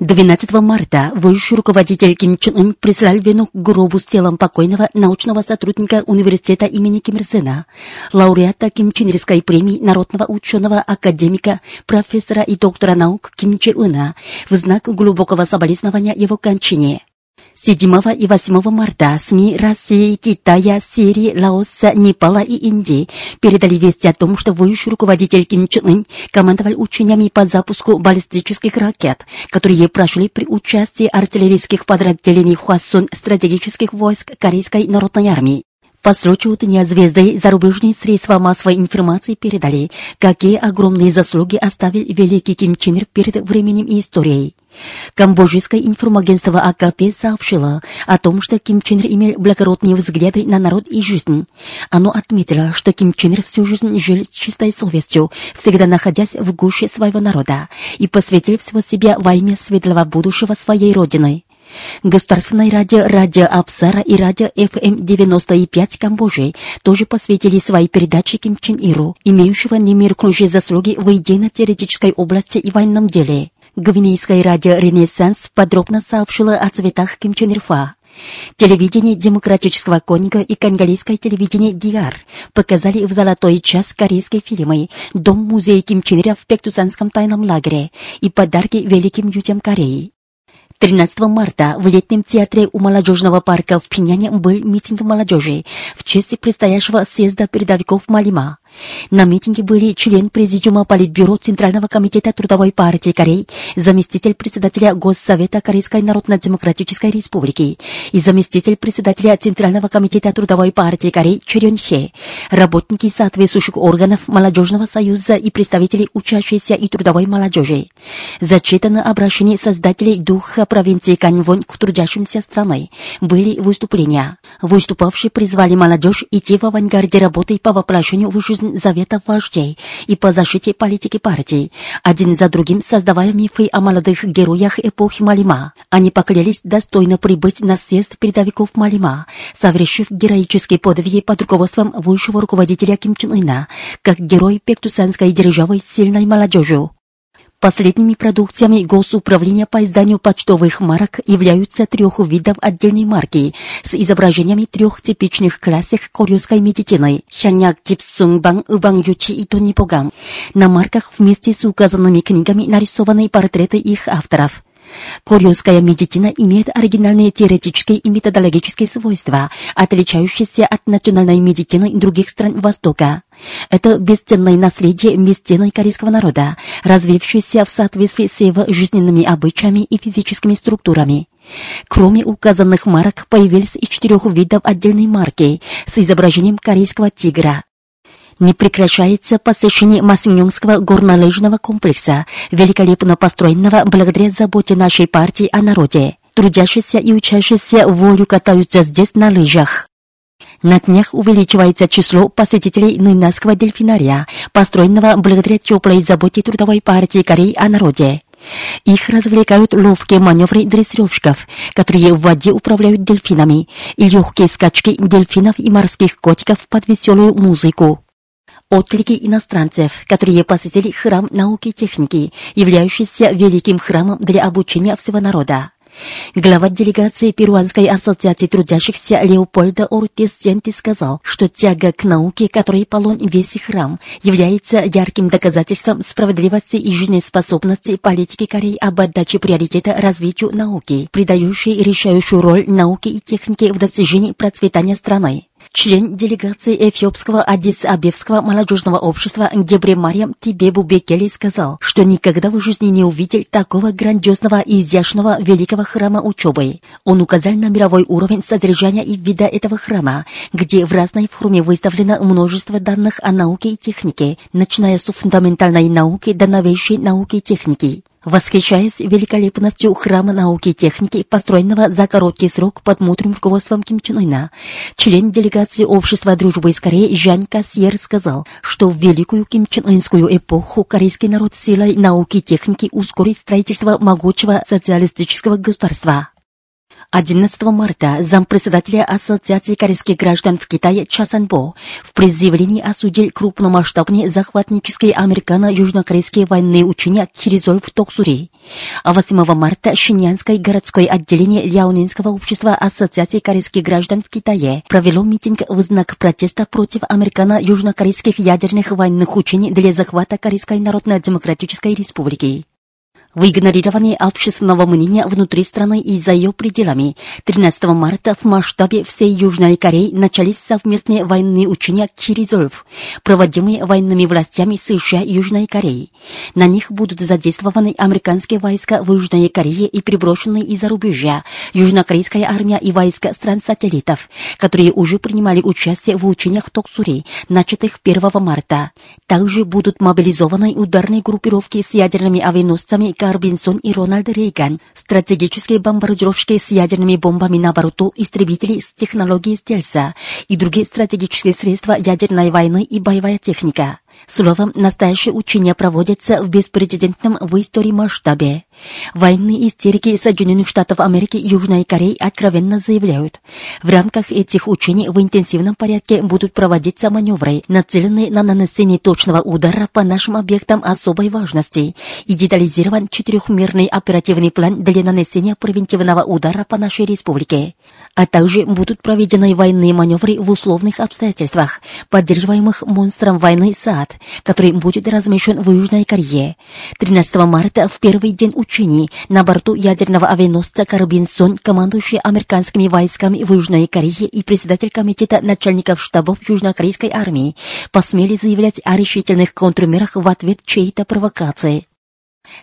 12 марта высший руководитель Ким Чен Ын прислал вену к гробу с телом покойного научного сотрудника университета имени Ким Ир Сена, лауреата Ким Чен Ирской премии народного ученого академика, профессора и доктора наук Ким Чен Ына в знак глубокого соболезнования его кончине. 7 и 8 марта СМИ России, Китая, Сирии, Лаоса, Непала и Индии передали вести о том, что высший руководитель Ким Чен Ын командовал учениями по запуску баллистических ракет, которые прошли при участии артиллерийских подразделений Хвасон стратегических войск Корейской народной армии. По случаю Дня звезды зарубежные средства массовой информации передали, какие огромные заслуги оставил великий Ким Чен Ир перед временем и историей. Камбоджийское информагентство АКП сообщило о том, что Ким Чен Ир имел благородные взгляды на народ и жизнь. Оно отметило, что Ким Чен Ир всю жизнь жил чистой совестью, всегда находясь в гуще своего народа, и посвятил всего себя во имя светлого будущего своей родины. Государственное радио «Радио Абсара» и радио FM 95 Камбоджи тоже посвятили свои передачи Ким Чен Иру, имеющего немеркнущие заслуги в идейно-теоретической области и военном деле. Гвинейское радио «Ренессанс» подробно сообщило о цветах Ким Чен Ирфа. Телевидение демократического конга и конголийское телевидение ДИАР показали в золотой час корейские фильмы «Дом-музей Ким Чен Ира в Пектусанском тайном лагере» и «Подарки великим людям Кореи». 13 марта в летнем театре у молодежного парка в Пиняне был митинг молодежи в честь предстоящего съезда передовиков Малима. На митинге были член Президиума Политбюро Центрального комитета Трудовой партии Кореи, заместитель председателя Госсовета Корейской Народно-Демократической Республики и заместитель председателя Центрального комитета Трудовой партии Кореи Чорен Хе, работники соответствующих органов Молодежного союза и представители учащейся и трудовой молодежи. Зачитано обращение создателей духа провинции Каньвон к трудящимся страны. Были выступления. Выступавшие призвали молодежь идти в авангарде работы по воплощению в заветов вождей и по защите политики партии, один за другим создавая мифы о молодых героях эпохи Малима. Они поклялись достойно прибыть на съезд передовиков Малима, совершив героические подвиги под руководством высшего руководителя Ким Чен Ына, как герой пектусанской державы с сильной молодежью. Последними продукциями Госуправления по изданию почтовых марок являются трех видов отдельной марки с изображениями трех типичных классик корейской медицины – Хяняк, Джипсунбан, Убангючи и Тонипогам. На марках вместе с указанными книгами нарисованы портреты их авторов. Корейская медицина имеет оригинальные теоретические и методологические свойства, отличающиеся от национальной медицины других стран Востока. Это бесценное наследие бесценной корейского народа, развившееся в соответствии с его жизненными обычаями и физическими структурами. Кроме указанных марок появились и четырех видов отдельной марки с изображением корейского тигра, не прекращается посещение Масиньонского горнолыжного комплекса, великолепно построенного благодаря заботе нашей партии о народе. Трудящиеся и учащиеся волю катаются здесь на лыжах. На днях увеличивается число посетителей Нынского дельфинария, построенного благодаря теплой заботе Трудовой партии Кореи о народе. Их развлекают ловкие маневры дрессировщиков, которые в воде управляют дельфинами, и легкие скачки дельфинов и морских котиков под веселую музыку. Отклики иностранцев, которые посетили храм науки и техники, являющийся великим храмом для обучения всего народа. Глава делегации Перуанской ассоциации трудящихся Леопольда Ортис Зенти сказал, что тяга к науке, которой полон весь храм, является ярким доказательством справедливости и жизнеспособности политики Кореи об отдаче приоритета развитию науки, придающей решающую роль науке и технике в достижении процветания страны. Член делегации Эфиопского Адис-Абевского молодежного общества Гебре Мариам Тибебу Бекели сказал, что никогда в жизни не увидел такого грандиозного и изящного великого храма учебы. Он указал на мировой уровень содержания и вида этого храма, где в разной форме выставлено множество данных о науке и технике, начиная с фундаментальной науки до новейшей науки и техники. Восхищаясь великолепностью храма науки и техники, построенного за короткий срок под мудрым руководством Ким Чен Ына, член делегации Общества дружбы из Кореи Жан Кассиер сказал, что в великую Ким Чен Ынскую эпоху корейский народ силой науки и техники ускорит строительство могучего социалистического государства. 11 марта зампредседателя Ассоциации корейских граждан в Китае Часанбо в предъявлении осудил крупномасштабные захватнические американо-южнокорейские военные учения Киризоль в Токсури. А 8 марта Шиньянское городское отделение Ляонинского общества Ассоциации корейских граждан в Китае провело митинг в знак протеста против американо-южнокорейских ядерных военных учений для захвата Корейской Народно-Демократической Республики. В игнорировании общественного мнения внутри страны и за ее пределами 13 марта в масштабе всей Южной Кореи начались совместные военные учения Киризольф, проводимые военными властями США и Южной Кореи. На них будут задействованы американские войска в Южной Корее и приброшенные из-за рубежа южнокорейская армия и войска стран-сателлитов, которые уже принимали участие в учениях Токсури, начатых 1 марта. Также будут мобилизованы ударные группировки с ядерными авианосцами Карбинсон и Рональд Рейган, стратегические бомбардировщики с ядерными бомбами на борту, истребители с технологией стельса и другие стратегические средства ядерной войны и боевая техника. Словом, настоящее учение проводится в беспрецедентном в истории масштабе. Военные истерики Соединенных Штатов Америки и Южной Кореи откровенно заявляют, в рамках этих учений в интенсивном порядке будут проводиться маневры, нацеленные на нанесение точного удара по нашим объектам особой важности и детализирован четырехмерный оперативный план для нанесения превентивного удара по нашей республике. А также будут проведены военные маневры в условных обстоятельствах, поддерживаемых монстром войны САД, который будет размещен в Южной Корее. 13 марта, в первый день учений, на борту ядерного авианосца Карбинсон, командующий американскими войсками в Южной Корее и председатель комитета начальников штабов Южнокорейской армии, посмели заявлять о решительных контрмерах в ответ чьей-то провокации.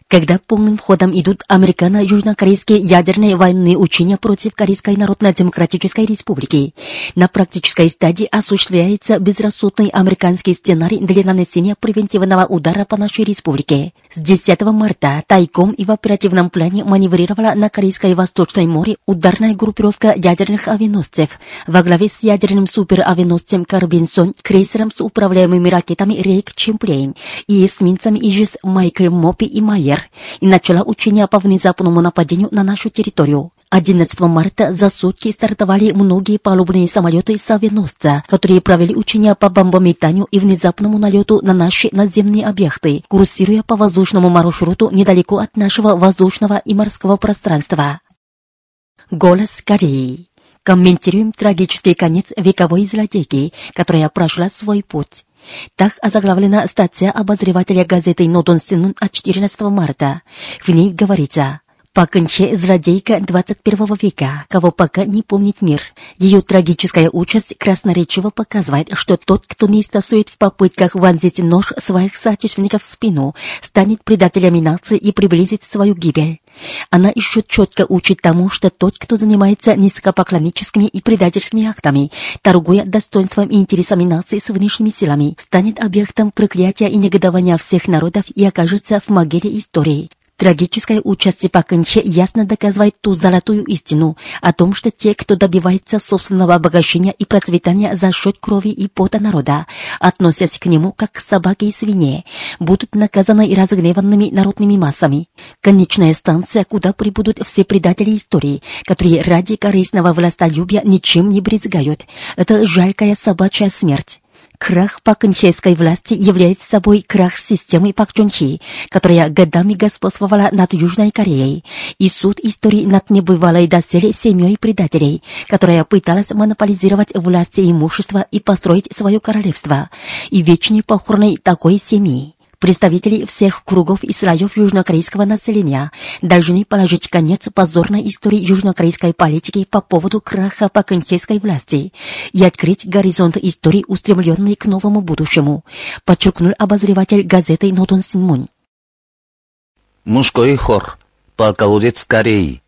Когда полным ходом идут американо-южнокорейские ядерные военные учения против Корейской Народно-Демократической Республики, на практической стадии осуществляется безрассудный американский сценарий для нанесения превентивного удара по нашей республике. С 10 марта тайком и в оперативном плане маневрировала на Корейское Восточное море ударная группировка ядерных авианосцев во главе с ядерным суперавианосцем Карбинсон, крейсером с управляемыми ракетами Рейк Чемплейн и эсминцами Ижис Майкл Мопи и Майер и начала учения по внезапному нападению на нашу территорию. 11 марта за сутки стартовали многие палубные самолеты с авианосца, которые провели учения по бомбометанию и внезапному налету на наши наземные объекты, курсируя по воздушному маршруту недалеко от нашего воздушного и морского пространства. Голос Кореи. Комментируем трагический конец вековой злодейки, которая прошла свой путь. Так озаглавлена статья обозревателя газеты «Нодон Синун» от 14 марта. В ней говорится Паканче – злодейка 21 века, кого пока не помнит мир. Ее трагическая участь красноречиво показывает, что тот, кто не стасует в попытках вонзить нож своих соотечественников в спину, станет предателями нации и приблизит свою гибель. Она еще четко учит тому, что тот, кто занимается низкопоклонническими и предательскими актами, торгуя достоинством и интересами нации с внешними силами, станет объектом проклятия и негодования всех народов и окажется в могиле истории. Трагическое участие Паканче ясно доказывает ту золотую истину о том, что те, кто добивается собственного обогащения и процветания за счет крови и пота народа, относясь к нему как к собаке и свинье, будут наказаны и разгневанными народными массами. Конечная станция, куда прибудут все предатели истории, которые ради корыстного властолюбия ничем не брезгают, это жалкая собачья смерть. Крах пакнхейской власти является собой крах системы Пак Чунхи, которая годами господствовала над Южной Кореей, и суд истории над небывалой доселе семьей предателей, которая пыталась монополизировать власть и имущество и построить свое королевство, и вечный похоронной такой семьи. Представители всех кругов и слоев южнокорейского населения должны положить конец позорной истории южнокорейской политики по поводу краха паканхейской власти и открыть горизонт истории, устремленный к новому будущему, подчеркнул обозреватель газеты Нотон Синмун. Мужской хор. Полководец Кореи.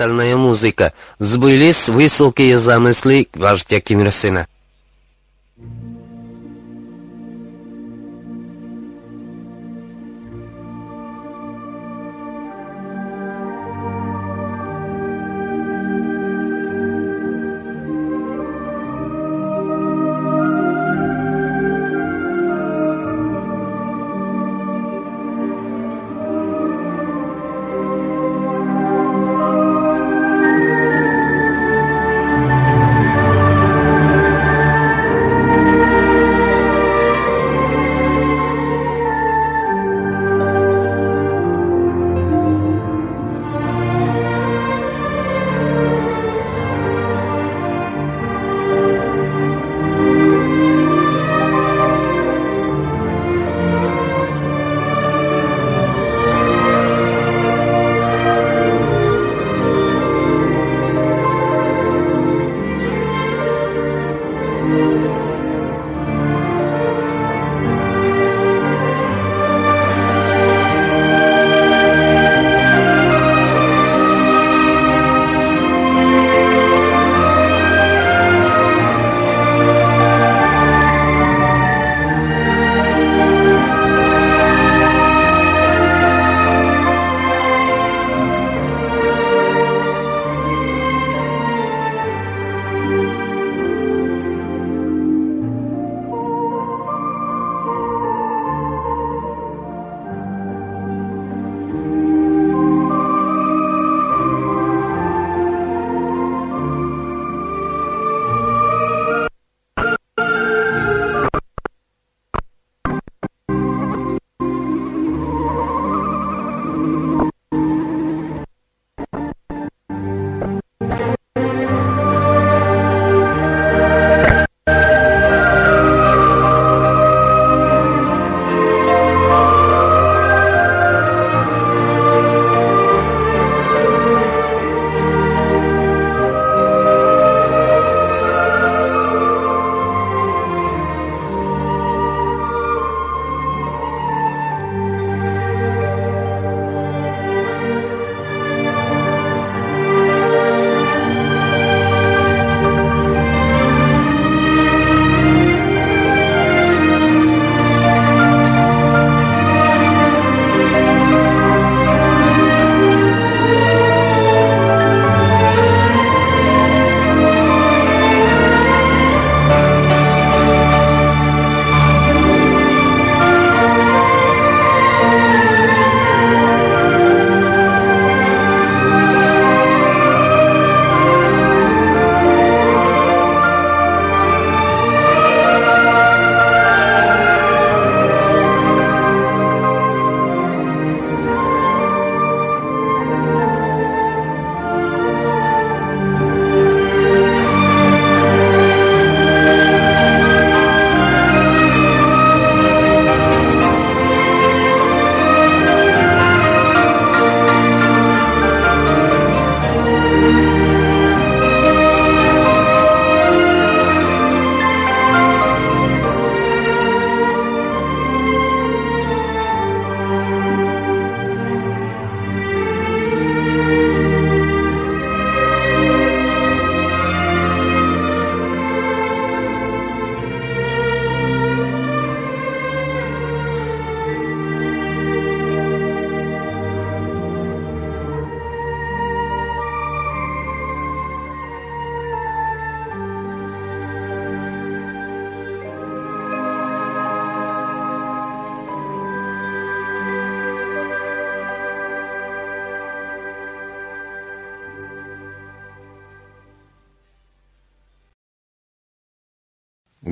Инструментальная музыка, сбылись высокие замыслы вождя Ким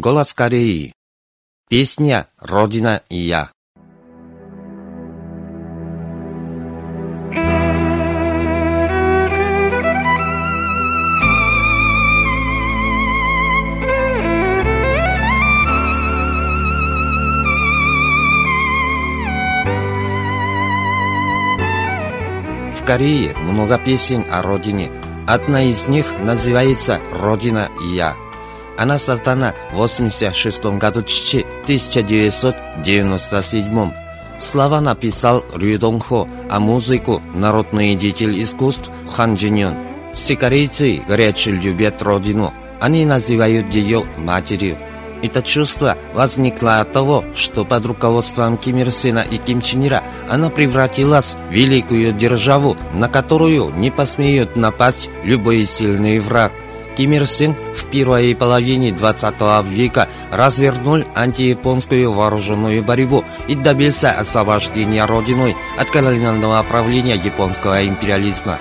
Голос Кореи. Песня «Родина и я». В Корее много песен о родине. Одна из них называется «Родина и я». Она создана в 86 году 1997 Слова написал Рю Дон а музыку – народный деятель искусств Хан Джиньон. Все корейцы горячо любят родину. Они называют ее матерью. Это чувство возникло от того, что под руководством Ким Ир Сена и Ким Чен Ира она превратилась в великую державу, на которую не посмеет напасть любой сильный враг. Ким Ир Сен в первой половине 20 века развернул антияпонскую вооруженную борьбу и добился освобождения Родиной от колониального правления японского империализма.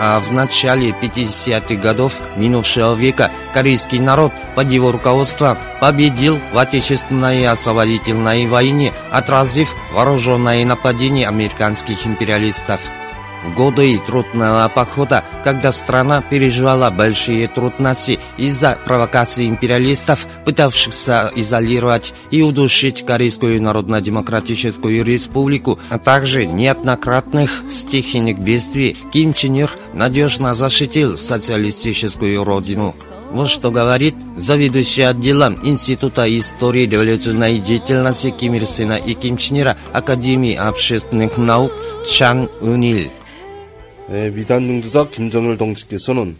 А в начале 50-х годов минувшего века корейский народ под его руководством победил в Отечественной освободительной войне, отразив вооруженное нападение американских империалистов. В годы трудного похода, когда страна переживала большие трудности из-за провокаций империалистов, пытавшихся изолировать и удушить Корейскую Народно-Демократическую Республику, а также неоднократных стихийных бедствий, Ким Чен Ир надежно защитил социалистическую родину. Вот что говорит заведующий отделом Института истории революционной деятельности Ким Ир Сена и Ким Чен Ира Академии общественных наук Чан Унил. 네, 미단 영주사 김정일 동지께서는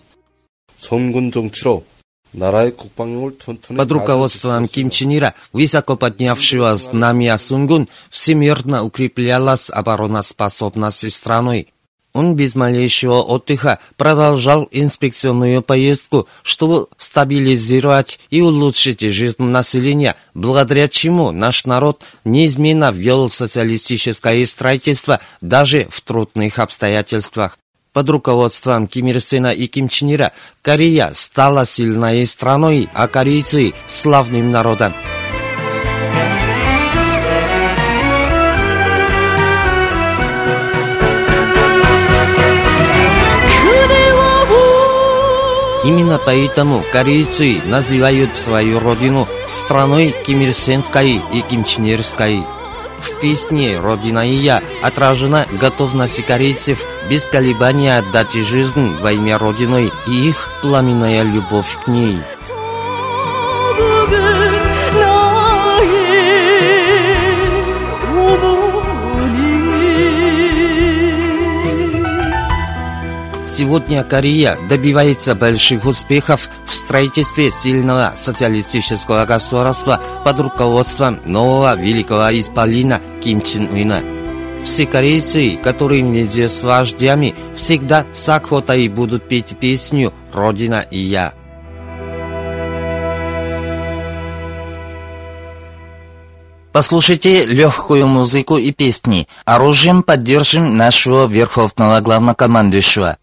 선군 정치로 나라의 국방력을 튼튼히 Под руководством Ким Чен Ира, высоко поднявшего знамя Сунгун, всемирно укреплялась обороноспособность страны. Он без малейшего отдыха продолжал инспекционную поездку, чтобы стабилизировать и улучшить жизнь населения, благодаря чему наш народ неизменно ввел социалистическое строительство даже в трудных обстоятельствах. Под руководством Ким Ир Сена и Ким Чен Ира Корея стала сильной страной, а корейцы – славным народом. Именно поэтому корейцы называют свою родину страной Ким Ир Сенской и Ким Чен Ирской. В песне «Родина и я» отражена готовность корейцев без колебания отдать жизнь во имя Родиной и их пламенная любовь к ней. Сегодня Корея добивается больших успехов в строительстве сильного социалистического государства под руководством нового великого исполина Ким Чен Уина. Все корейцы, которые вместе с вождями, всегда с охотой будут петь песню «Родина и я». Послушайте легкую музыку и песни. Оружием поддержим нашего верховного главнокомандующего.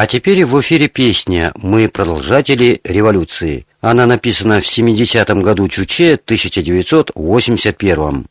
А теперь в эфире песня «Мы продолжатели революции». Она написана в 70-м году Чуче 1981 -м.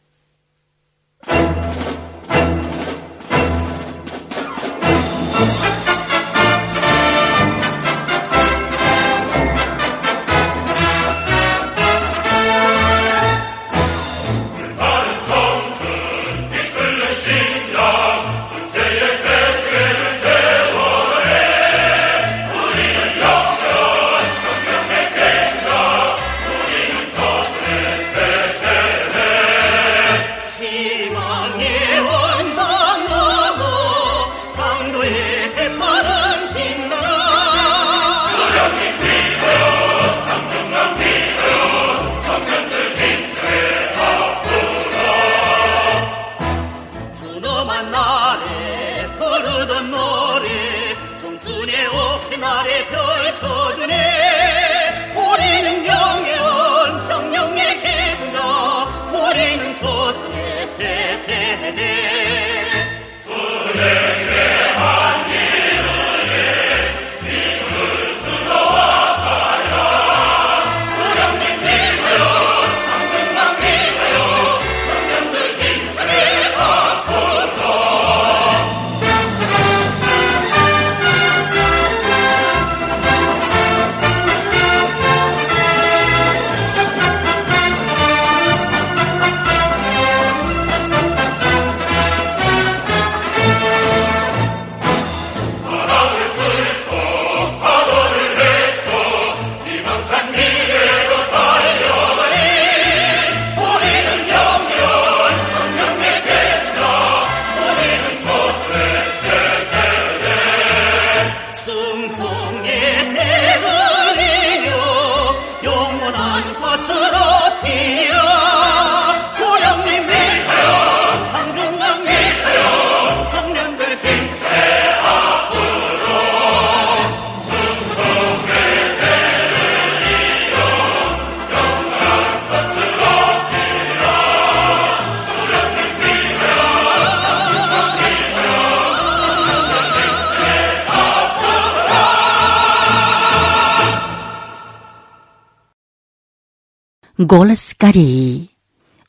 Голос Кореи.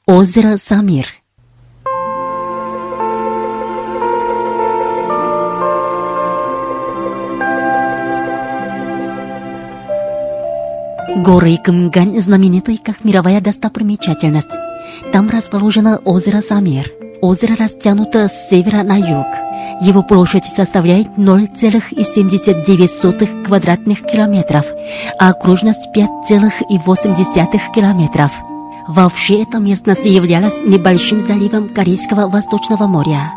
Озеро Самир. Горы Камгань знамениты как мировая достопримечательность. Там расположено озеро Самир. Озеро растянуто с севера на юг. Его площадь составляет 0,79 квадратных километров, а окружность 5,8 километров. Вообще эта местность являлась небольшим заливом Корейского Восточного моря.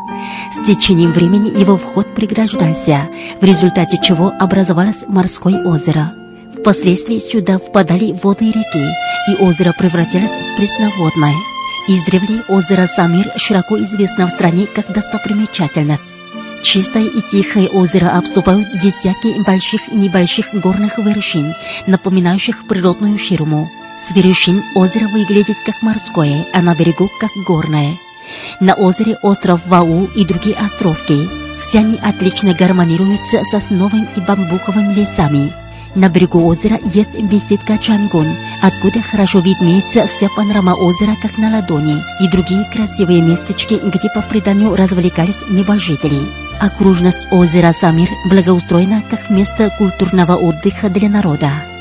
С течением времени его вход преграждался, в результате чего образовалось морское озеро. Впоследствии сюда впадали воды реки, и озеро превратилось в пресноводное. Издревле озеро Самир широко известно в стране как достопримечательность. Чистое и тихое озеро обступают десятки больших и небольших горных вершин, напоминающих природную ширму. С вершин озеро выглядит как морское, а на берегу как горное. На озере остров Вау и другие островки. Все они отлично гармонируются с сосновым и бамбуковыми лесами. На берегу озера есть беседка Чангун, откуда хорошо виднеется вся панорама озера как на ладони, и другие красивые местечки, где по преданию развлекались небожители. Окружность озера Самир благоустроена как место культурного отдыха для народа.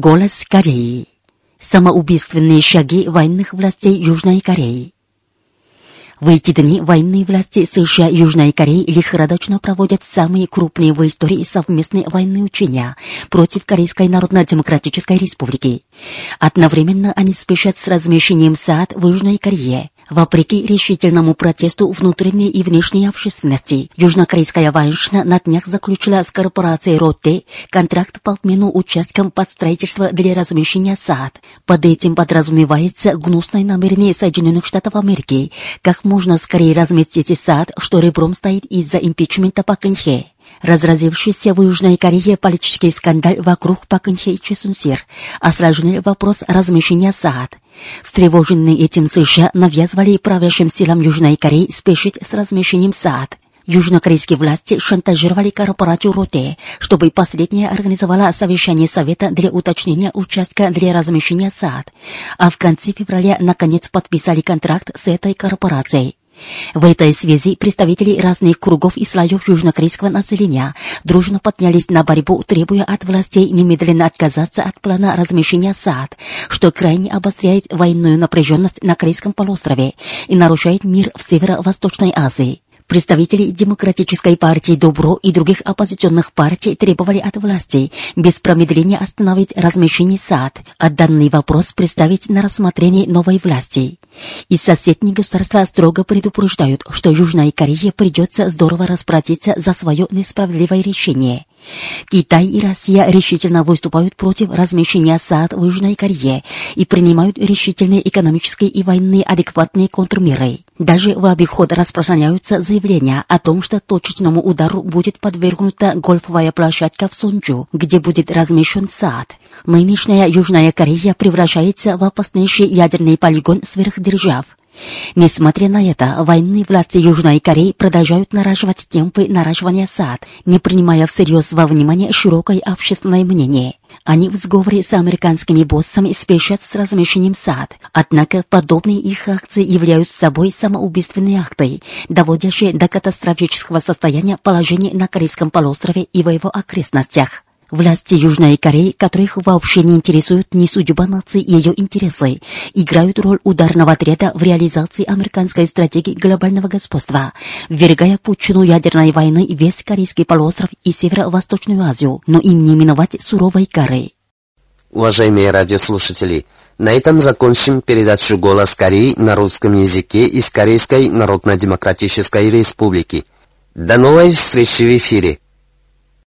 Голос Кореи. Самоубийственные шаги военных властей Южной Кореи. В эти дни военные власти США и Южной Кореи лихорадочно проводят самые крупные в истории совместные военные учения против Корейской Народно-Демократической Республики. Одновременно они спешат с размещением САД в Южной Корее. Вопреки решительному протесту внутренней и внешней общественности, южнокорейская военщина на днях заключила с корпорацией Ротте контракт по обмену участком под строительство для размещения САД. Под этим подразумевается гнусное намерение Соединенных Штатов Америки как можно скорее разместить САД, что ребром стоит из-за импичмента Пак Кын-хе. Разразившийся в Южной Корее политический скандал вокруг Пак Кын-хе и Чесунсир осложнил вопрос размещения САД. Встревоженные этим США навязывали правящим силам Южной Кореи спешить с размещением САД. Южнокорейские власти шантажировали корпорацию Роте, чтобы последняя организовала совещание Совета для уточнения участка для размещения САД, а в конце февраля наконец подписали контракт с этой корпорацией. В этой связи представители разных кругов и слоев южнокорейского населения дружно поднялись на борьбу, требуя от властей немедленно отказаться от плана размещения САД, что крайне обостряет военную напряженность на Корейском полуострове и нарушает мир в Северо-Восточной Азии. Представители Демократической партии Добро и других оппозиционных партий требовали от властей без промедления остановить размещение САД, а данный вопрос представить на рассмотрение новой власти. И соседние государства строго предупреждают, что Южной Корее придется здорово расплатиться за свое несправедливое решение. Китай и Россия решительно выступают против размещения САД в Южной Корее и принимают решительные экономические и военные адекватные контрмеры. Даже в обиход распространяются заявления о том, что точечному удару будет подвергнута гольфовая площадка в Сонджу, где будет размещен САД. Нынешняя Южная Корея превращается в опаснейший ядерный полигон сверхдержав. Несмотря на это, военные власти Южной Кореи продолжают наращивать темпы наращивания САД, не принимая всерьез во внимание широкое общественное мнение. Они в сговоре с американскими боссами спешат с размещением САД. Однако подобные их акции являются собой самоубийственные акты, доводящие до катастрофического состояния положения на Корейском полуострове и в его окрестностях. Власти Южной Кореи, которых вообще не интересует ни судьба нации и ее интересы, играют роль ударного отряда в реализации американской стратегии глобального господства, ввергая пучину ядерной войны весь Корейский полуостров и Северо-Восточную Азию, но им не миновать суровой кары. Уважаемые радиослушатели, на этом закончим передачу «Голос Кореи» на русском языке из Корейской Народно-Демократической Республики. До новой встречи в эфире!